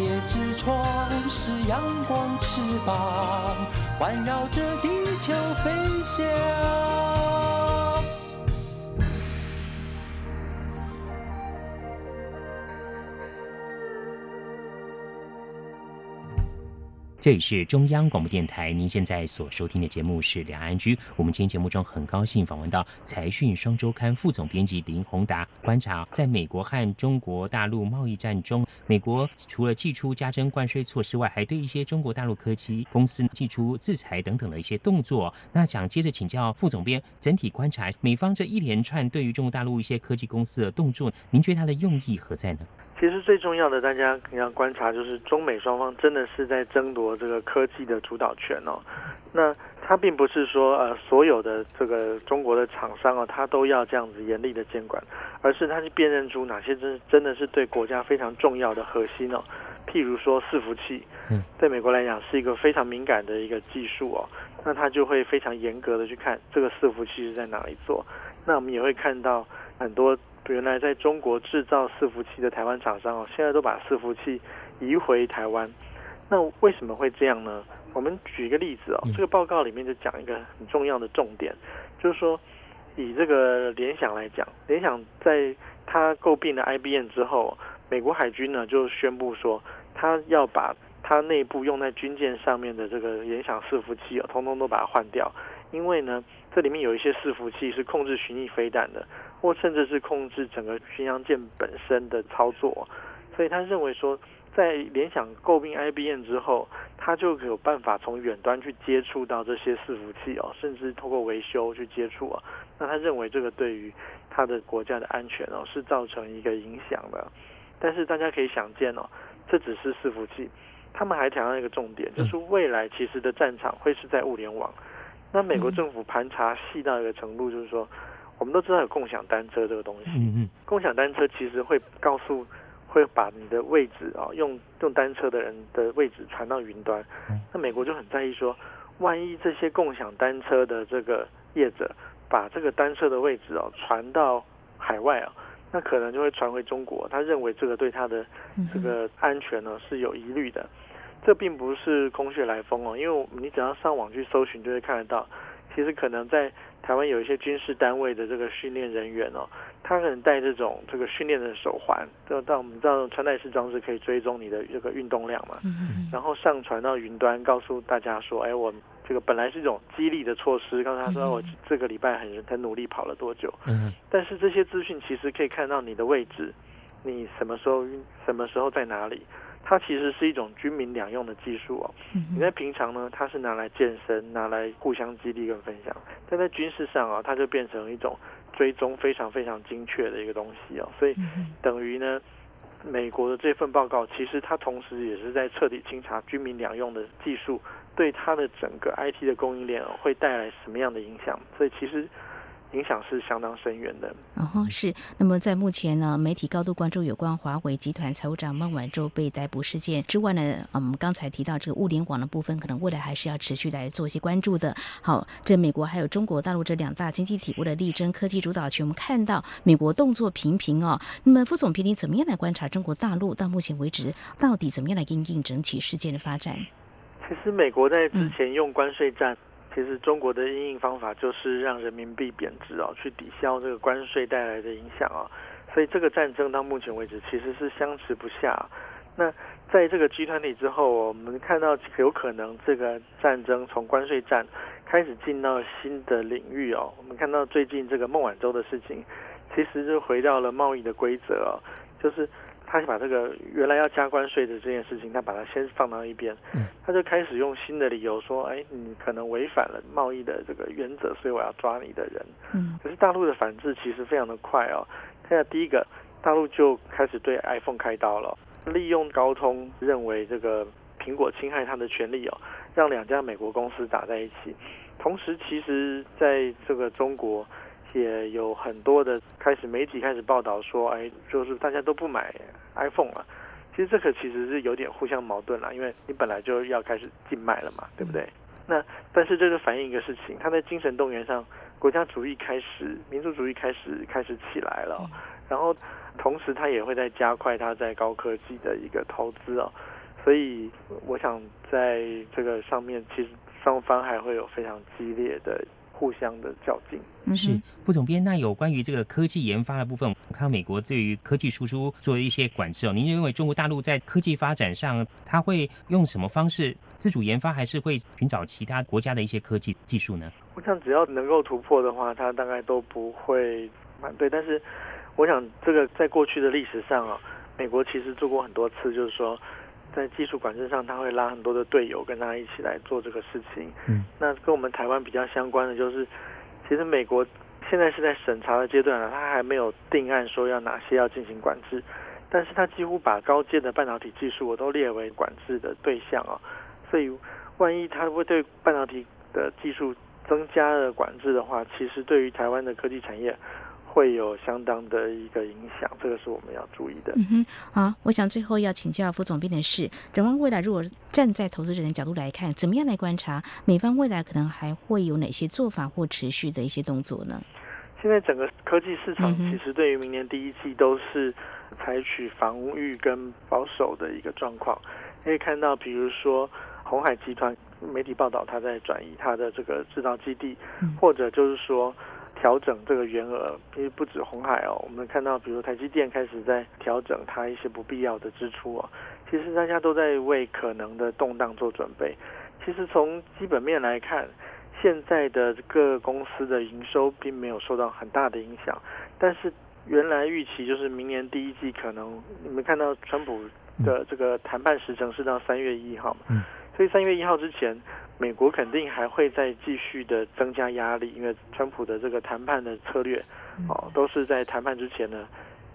界之窗是阳光翅膀，环绕着地球飞翔。这里是中央广播电台，您现在所收听的节目是《两岸居》。我们今天节目中很高兴访问到财讯双周刊副总编辑林宏达，观察在美国和中国大陆贸易战中，美国除了祭出加征关税措施外，还对一些中国大陆科技公司祭出制裁等等的一些动作。那想接着请教副总编，整体观察美方这一连串对于中国大陆一些科技公司的动作，您觉得它的用意何在呢？其实最重要的，大家你要观察就是中美双方真的是在争夺这个科技的主导权哦。那它并不是说呃所有的这个中国的厂商哦，它都要这样子严厉的监管，而是它去辨认出哪些真真的是对国家非常重要的核心哦。譬如说伺服器，嗯对美国来讲是一个非常敏感的一个技术哦，那它就会非常严格的去看这个伺服器是在哪里做。那我们也会看到很多。原来在中国制造伺服器的台湾厂商哦，现在都把伺服器移回台湾。那为什么会这样呢？我们举一个例子哦，这个报告里面就讲一个很重要的重点，就是说以这个联想来讲，联想在它购并了 IBM 之后，美国海军呢就宣布说，它要把它内部用在军舰上面的这个联想伺服器哦，通通都把它换掉，因为呢，这里面有一些伺服器是控制巡弋飞弹的。或甚至是控制整个巡洋舰本身的操作，所以他认为说，在联想购并 IBM 之后，他就有办法从远端去接触到这些伺服器哦，甚至通过维修去接触啊。那他认为这个对于他的国家的安全哦是造成一个影响的。但是大家可以想见哦，这只是伺服器，他们还强调一个重点，就是未来其实的战场会是在物联网。那美国政府盘查细到一个程度，就是说。我们都知道有共享单车这个东西，嗯嗯，共享单车其实会告诉，会把你的位置啊，用用单车的人的位置传到云端。那美国就很在意说，万一这些共享单车的这个业者把这个单车的位置哦传到海外啊，那可能就会传回中国。他认为这个对他的这个安全呢是有疑虑的。这并不是空穴来风哦，因为你只要上网去搜寻，就会看得到。其实可能在台湾有一些军事单位的这个训练人员哦，他可能戴这种这个训练的手环，就到我们知道穿戴式装置可以追踪你的这个运动量嘛，然后上传到云端，告诉大家说，哎，我这个本来是一种激励的措施，告诉他说我这个礼拜很很努力跑了多久，嗯，但是这些资讯其实可以看到你的位置，你什么时候什么时候在哪里。它其实是一种军民两用的技术哦。你在平常呢，它是拿来健身，拿来互相激励跟分享；但在军事上啊，它就变成一种追踪非常非常精确的一个东西哦。所以等于呢，美国的这份报告其实它同时也是在彻底清查军民两用的技术对它的整个 IT 的供应链会带来什么样的影响。所以其实。影响是相当深远的。哦，是。那么在目前呢，媒体高度关注有关华为集团财务长孟晚舟被逮捕事件之外呢，我们刚才提到这个物联网的部分，可能未来还是要持续来做一些关注的。好，这美国还有中国大陆这两大经济体为了力争科技主导权，我们看到美国动作频频哦。那么副总评，你怎么样来观察中国大陆到目前为止到底怎么样来应应整体事件的发展？其实美国在之前用关税战。其实中国的应应方法就是让人民币贬值哦，去抵消这个关税带来的影响啊。所以这个战争到目前为止其实是相持不下。那在这个集团体之后，我们看到有可能这个战争从关税战开始进到新的领域哦。我们看到最近这个孟晚舟的事情，其实就回到了贸易的规则哦，就是。他把这个原来要加关税的这件事情，他把它先放到一边，他就开始用新的理由说：“哎，你可能违反了贸易的这个原则，所以我要抓你的人。”嗯，可是大陆的反制其实非常的快哦。看下第一个，大陆就开始对 iPhone 开刀了，利用高通认为这个苹果侵害他的权利哦，让两家美国公司打在一起。同时，其实在这个中国。也有很多的开始媒体开始报道说，哎，就是大家都不买 iPhone 了。其实这个其实是有点互相矛盾了，因为你本来就要开始禁卖了嘛，对不对？那但是这个反映一个事情，它在精神动员上，国家主义开始，民族主义开始开始起来了。然后同时，它也会在加快它在高科技的一个投资哦。所以我想在这个上面，其实双方还会有非常激烈的。互相的较劲。是副总编，那有关于这个科技研发的部分，我看美国对于科技输出做了一些管制哦。您认为中国大陆在科技发展上，它会用什么方式自主研发，还是会寻找其他国家的一些科技技术呢？我想只要能够突破的话，它大概都不会反对。但是，我想这个在过去的历史上啊，美国其实做过很多次，就是说在技术管制上，他会拉很多的队友跟他一起来做这个事情。嗯，那跟我们台湾比较相关的就是。其实美国现在是在审查的阶段了，他还没有定案说要哪些要进行管制，但是他几乎把高阶的半导体技术我都列为管制的对象啊，所以万一他会对半导体的技术增加了管制的话，其实对于台湾的科技产业。会有相当的一个影响，这个是我们要注意的。嗯哼，好，我想最后要请教副总编的是，展望未来，如果站在投资人的角度来看，怎么样来观察美方未来可能还会有哪些做法或持续的一些动作呢？现在整个科技市场其实对于明年第一季都是采取防御跟保守的一个状况。可以看到，比如说红海集团媒体报道，它在转移它的这个制造基地，或者就是说。调整这个原额，因为不止红海哦，我们看到，比如台积电开始在调整它一些不必要的支出哦。其实大家都在为可能的动荡做准备。其实从基本面来看，现在的各公司的营收并没有受到很大的影响。但是原来预期就是明年第一季可能，你们看到川普的这个谈判时程是到三月一号嘛？所以三月一号之前。美国肯定还会再继续的增加压力，因为川普的这个谈判的策略，哦，都是在谈判之前呢，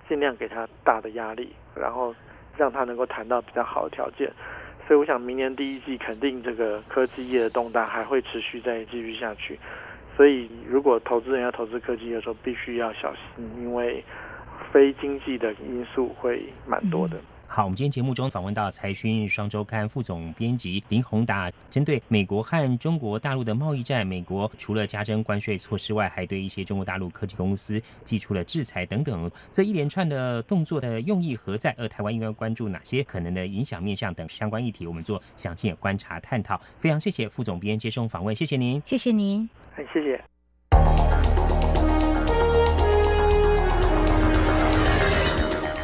尽量给他大的压力，然后让他能够谈到比较好的条件。所以我想，明年第一季肯定这个科技业的动荡还会持续再继续下去。所以，如果投资人要投资科技的时候，必须要小心，因为非经济的因素会蛮多的。好，我们今天节目中访问到财讯双周刊副总编辑林宏达，针对美国和中国大陆的贸易战，美国除了加征关税措施外，还对一些中国大陆科技公司寄出了制裁等等，这一连串的动作的用意何在？而台湾应该关注哪些可能的影响面向等相关议题，我们做详细的观察探讨。非常谢谢副总编接受访问，谢谢您，谢谢您，很，谢谢。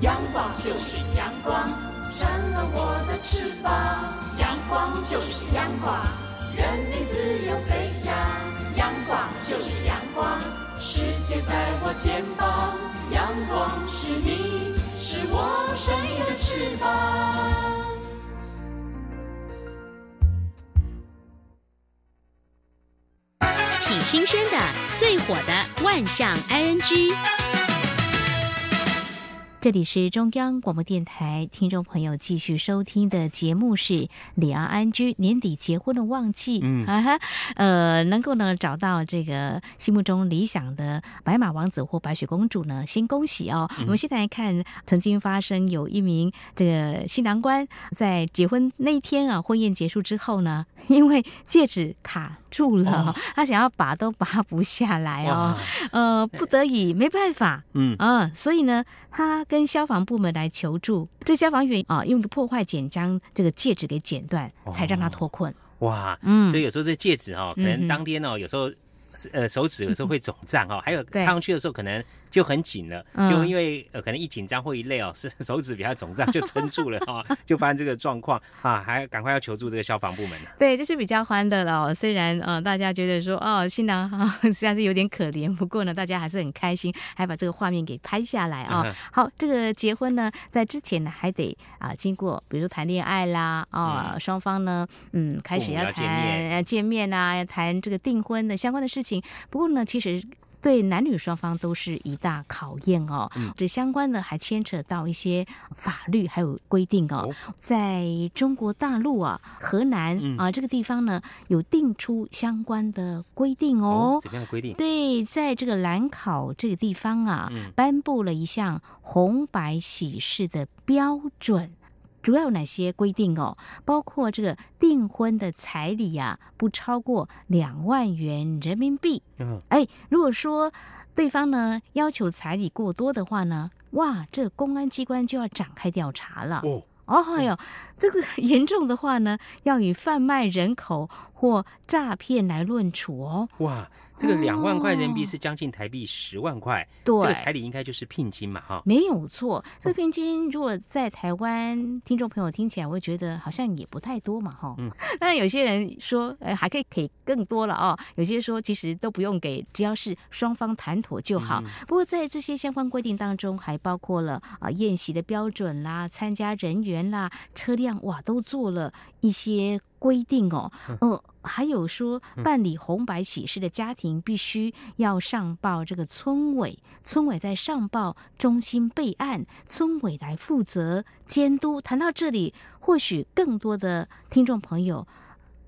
阳光就是阳光，扇了我的翅膀。阳光就是阳光，任你自由飞翔。阳光就是阳光，世界在我肩膀。阳光是你，是我生命的翅膀。挺新鲜的，最火的万象 ING。这里是中央广播电台，听众朋友继续收听的节目是李昂安居年底结婚的旺季，嗯，哈 哈，呃，能够呢找到这个心目中理想的白马王子或白雪公主呢，先恭喜哦。我们现在来看，曾经发生有一名这个新郎官在结婚那一天啊，婚宴结束之后呢，因为戒指卡。住了，他想要拔都拔不下来哦，呃，不得已没办法，嗯。啊，所以呢，他跟消防部门来求助，这消防员啊，用个破坏剪将这个戒指给剪断，才让他脱困。哇，嗯，所以有时候这戒指哦，可能当天哦，有时候呃手指有时候会肿胀哦，还有看上去的时候可能。就很紧了，就因为呃可能一紧张或一累哦，是 手指比较肿胀，就撑住了哈，就发生这个状况啊，还赶快要求助这个消防部门对，这是比较欢乐了，虽然呃大家觉得说哦新郎哈 实际上是有点可怜，不过呢大家还是很开心，还把这个画面给拍下来啊。好，这个结婚呢在之前呢还得啊经过，比如说谈恋爱啦啊，双方呢嗯开始要谈见面啊，要谈这个订婚的相关的事情。不过呢其实。对男女双方都是一大考验哦。这相关的还牵扯到一些法律还有规定哦。在中国大陆啊，河南啊这个地方呢，有定出相关的规定哦。怎么样的规定？对，在这个兰考这个地方啊，颁布了一项红白喜事的标准。主要有哪些规定哦？包括这个订婚的彩礼呀，不超过两万元人民币。嗯，哎，如果说对方呢要求彩礼过多的话呢，哇，这公安机关就要展开调查了。哦，哦，还有这个 严重的话呢，要以贩卖人口或诈骗来论处哦。哇。这个两万块人民币是将近台币十万块，对，这个彩礼应该就是聘金嘛，哈，没有错。这个聘金如果在台湾听众朋友听起来，我会觉得好像也不太多嘛，哈。嗯。当然有些人说，呃，还可以给更多了哦。有些说其实都不用给，只要是双方谈妥就好。不过在这些相关规定当中，还包括了啊宴席的标准啦、参加人员啦、车辆哇，都做了一些。规定哦，呃，还有说办理红白喜事的家庭必须要上报这个村委，村委在上报中心备案，村委来负责监督。谈到这里，或许更多的听众朋友。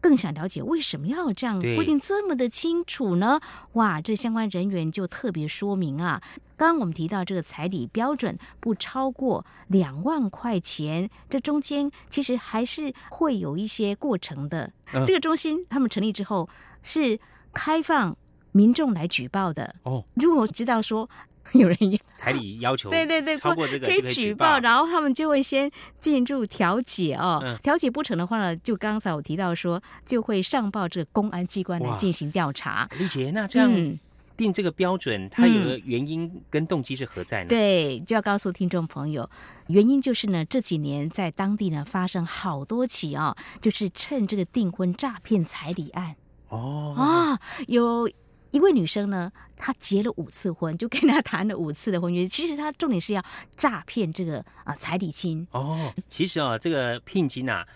更想了解为什么要这样规定这么的清楚呢？哇，这相关人员就特别说明啊。刚刚我们提到这个彩礼标准不超过两万块钱，这中间其实还是会有一些过程的。这个中心他们成立之后是开放民众来举报的哦。如果知道说。有人要彩礼要求 对对对超过这个可以举报，然后他们就会先进入调解哦。调解不成的话呢，就刚才我提到说，就会上报这个公安机关来进行调查。丽姐，那这样定这个标准，它有个原因跟动机是何在呢？对，就要告诉听众朋友，原因就是呢，这几年在当地呢发生好多起啊，就是趁这个订婚诈骗彩礼案哦啊有。一位女生呢，她结了五次婚，就跟他谈了五次的婚约。其实她重点是要诈骗这个啊彩礼金哦。其实啊，这个聘金啊，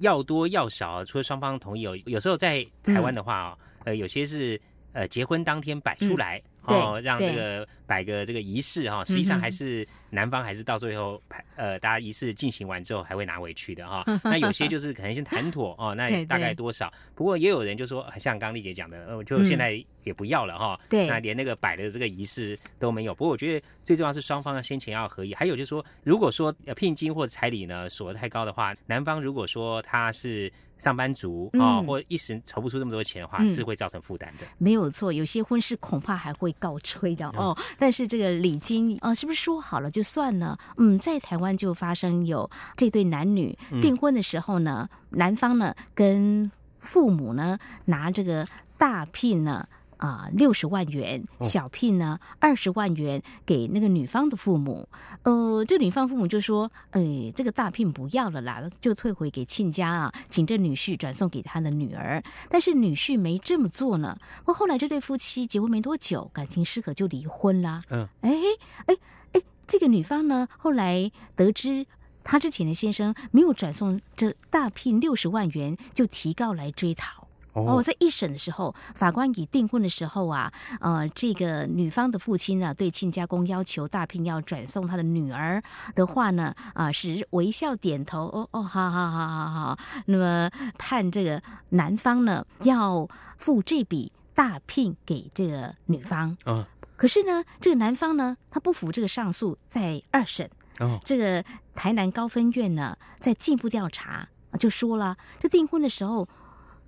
要多要少，除了双方同意，有有时候在台湾的话啊，呃，有些是呃结婚当天摆出来。哦，让这个摆个这个仪式哈，实际上还是男方还是到最后排呃，大家仪式进行完之后还会拿回去的哈。那有些就是可能先谈妥哦，那大概多少？不过也有人就说，像刚丽姐讲的，呃，就现在也不要了哈。对，那连那个摆的这个仪式都没有。不过我觉得最重要是双方先前要合意。还有就是说，如果说聘金或彩礼呢锁得太高的话，男方如果说他是。上班族啊，或一时筹不出这么多钱的话，是会造成负担的。没有错，有些婚事恐怕还会告吹的哦。但是这个礼金啊，是不是说好了就算了？嗯，在台湾就发生有这对男女订婚的时候呢，男方呢跟父母呢拿这个大聘呢。啊，六十万元小聘呢，二十万元给那个女方的父母。呃，这女方父母就说：“哎，这个大聘不要了啦，就退回给亲家啊，请这女婿转送给他的女儿。”但是女婿没这么做呢。不过后来这对夫妻结婚没多久，感情失和就离婚啦。嗯，哎哎哎，这个女方呢，后来得知她之前的先生没有转送这大聘六十万元，就提告来追讨。哦，在一审的时候，法官以订婚的时候啊，呃，这个女方的父亲呢，对亲家公要求大聘要转送他的女儿的话呢，啊，是微笑点头，哦哦，好好好好好，那么判这个男方呢要付这笔大聘给这个女方，嗯，可是呢，这个男方呢，他不服这个上诉，在二审，哦，这个台南高分院呢，在进一步调查就说了，这订婚的时候。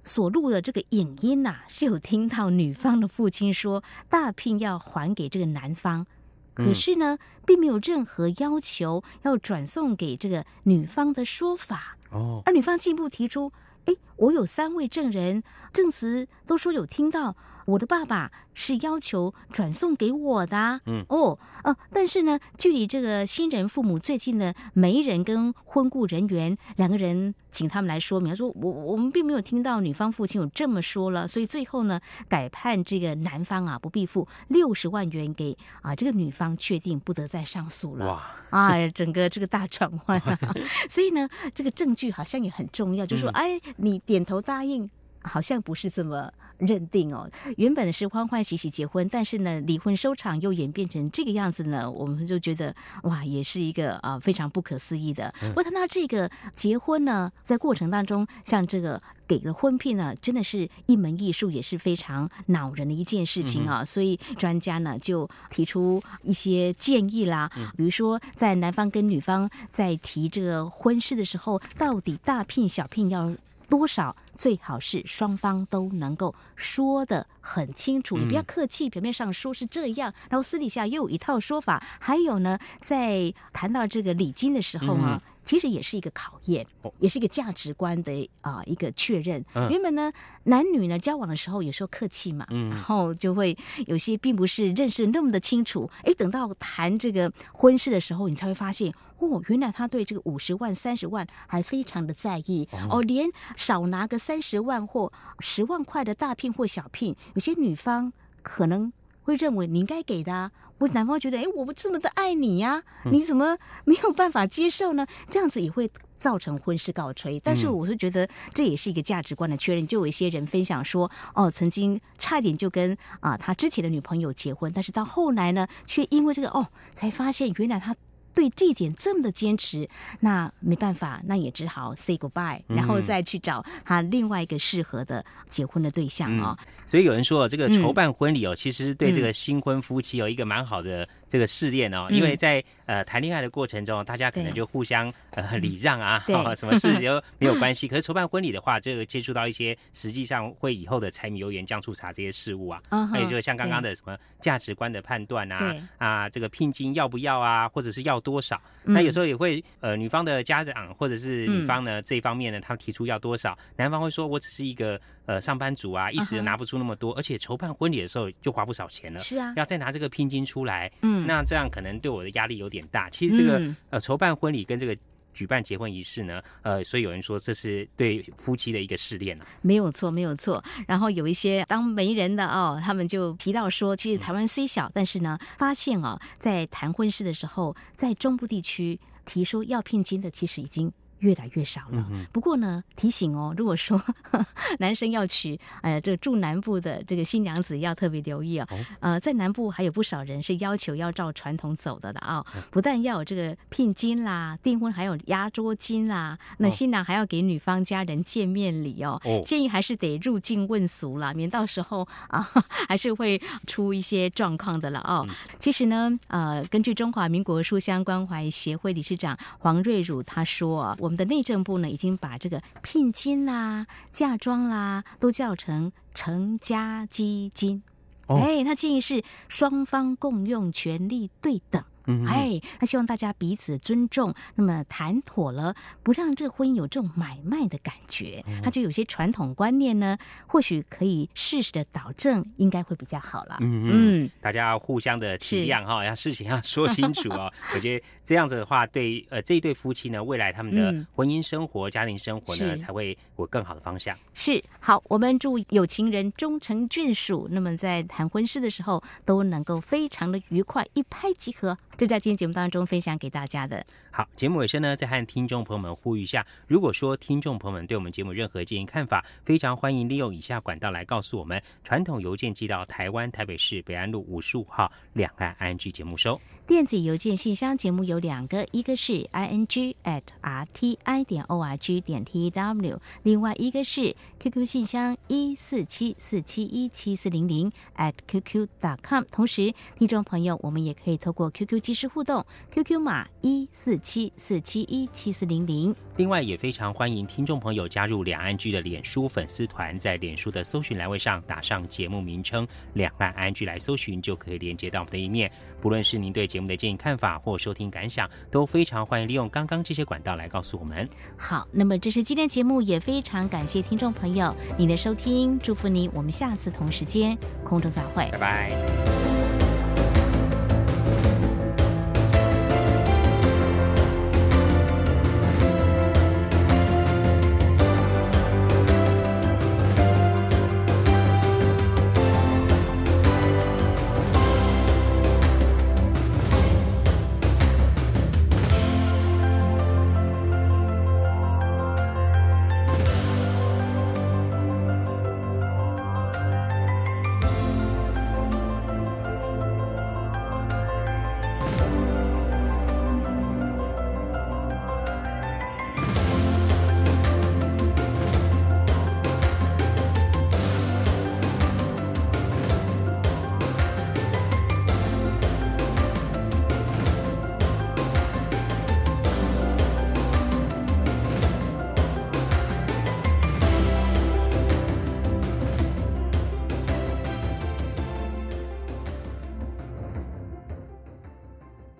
所录的这个影音呐，是有听到女方的父亲说大聘要还给这个男方，可是呢，并没有任何要求要转送给这个女方的说法。哦，而女方进一步提出，哎，我有三位证人证词都说有听到。我的爸爸是要求转送给我的，嗯哦，呃，但是呢，距离这个新人父母最近的媒人跟婚顾人员两个人，请他们来说明，说我我们并没有听到女方父亲有这么说了，所以最后呢，改判这个男方啊不必付六十万元给啊这个女方，确定不得再上诉了。哇啊，整个这个大转换啊，所以呢，这个证据好像也很重要，就是说，哎，你点头答应。好像不是这么认定哦。原本是欢欢喜喜结婚，但是呢，离婚收场又演变成这个样子呢，我们就觉得哇，也是一个啊非常不可思议的。不过谈到这个结婚呢，在过程当中，像这个给了婚聘呢，真的是一门艺术，也是非常恼人的一件事情啊。所以专家呢就提出一些建议啦，比如说在男方跟女方在提这个婚事的时候，到底大聘小聘要。多少最好是双方都能够说的很清楚，你不要客气，表面上说是这样，然后私底下又有一套说法。还有呢，在谈到这个礼金的时候啊，其实也是一个考验，也是一个价值观的啊一个确认。原本呢，男女呢交往的时候有时候客气嘛，然后就会有些并不是认识那么的清楚。哎，等到谈这个婚事的时候，你才会发现。哦，原来他对这个五十万、三十万还非常的在意哦，连少拿个三十万或十万块的大聘或小聘，有些女方可能会认为你应该给的，啊，我男方觉得，哎，我不这么的爱你呀，你怎么没有办法接受呢？这样子也会造成婚事告吹。但是我是觉得这也是一个价值观的确认。就有一些人分享说，哦，曾经差一点就跟啊他之前的女朋友结婚，但是到后来呢，却因为这个哦，才发现原来他。对这一点这么的坚持，那没办法，那也只好 say goodbye，然后再去找他另外一个适合的结婚的对象啊。所以有人说，这个筹办婚礼哦，其实对这个新婚夫妻有一个蛮好的。这个试炼哦，因为在呃谈恋爱的过程中，大家可能就互相呃礼让啊，什么事 就没有关系。可是筹办婚礼的话，这个接触到一些实际上会以后的柴米油盐酱醋茶这些事物啊，还有就像刚刚的什么价值观的判断啊，啊这个聘金要不要啊，或者是要多少？那有时候也会呃女方的家长或者是女方呢这一方面呢，他们提出要多少，男方会说我只是一个呃上班族啊，一时拿不出那么多，而且筹办婚礼的时候就花不少钱了，是啊，要再拿这个聘金出来，嗯。那这样可能对我的压力有点大。其实这个呃筹办婚礼跟这个举办结婚仪式呢，呃，所以有人说这是对夫妻的一个试炼啊。没有错，没有错。然后有一些当媒人的哦，他们就提到说，其实台湾虽小，但是呢，发现哦，在谈婚事的时候，在中部地区提出要聘金的，其实已经。越来越少了。不过呢，提醒哦，如果说 男生要娶，哎，这个住南部的这个新娘子要特别留意哦。呃，在南部还有不少人是要求要照传统走的的啊，不但要有这个聘金啦，订婚还有压桌金啦，那新郎还要给女方家人见面礼哦。建议还是得入境问俗啦，免到时候啊，还是会出一些状况的了哦。其实呢，呃，根据中华民国书香关怀协会理事长黄瑞汝他说，我。我们的内政部呢，已经把这个聘金啦、嫁妆啦，都叫成成家基金。哎，他建议是双方共用，权利对等。哎，他希望大家彼此尊重，那么谈妥了，不让这个婚姻有这种买卖的感觉。他就有些传统观念呢，或许可以适时的导正，应该会比较好了。嗯嗯，大家要互相的体谅哈，要事情要说清楚哦。我觉得这样子的话，对呃这一对夫妻呢，未来他们的婚姻生活、家庭生活呢，才会有更好的方向。是好，我们祝有情人终成眷属，那么在谈婚事的时候都能够非常的愉快，一拍即合。这在今天节目当中分享给大家的。好，节目尾声呢，再和听众朋友们呼吁一下，如果说听众朋友们对我们节目任何建议看法，非常欢迎利用以下管道来告诉我们：传统邮件寄到台湾台北市北安路五十五号两岸 I N G 节目收；电子邮件信箱节目有两个，一个是 i n g at r t i 点 o r g 点 t w，另外一个是 QQ 信箱一四七四七一七四零零 at qq dot com。同时，听众朋友，我们也可以透过 QQ 即时互动，QQ 码一四七四七一七四零零。另外，也非常欢迎听众朋友加入两岸居的脸书粉丝团，在脸书的搜寻栏位上打上节目名称“两岸安居”来搜寻，就可以连接到我们的一面。不论是您对节目的建议看法或收听感想，都非常欢迎利用刚刚这些管道来告诉我们。好，那么这是今天节目，也非常感谢听众朋友您的收听，祝福您，我们下次同时间空中再会，拜拜。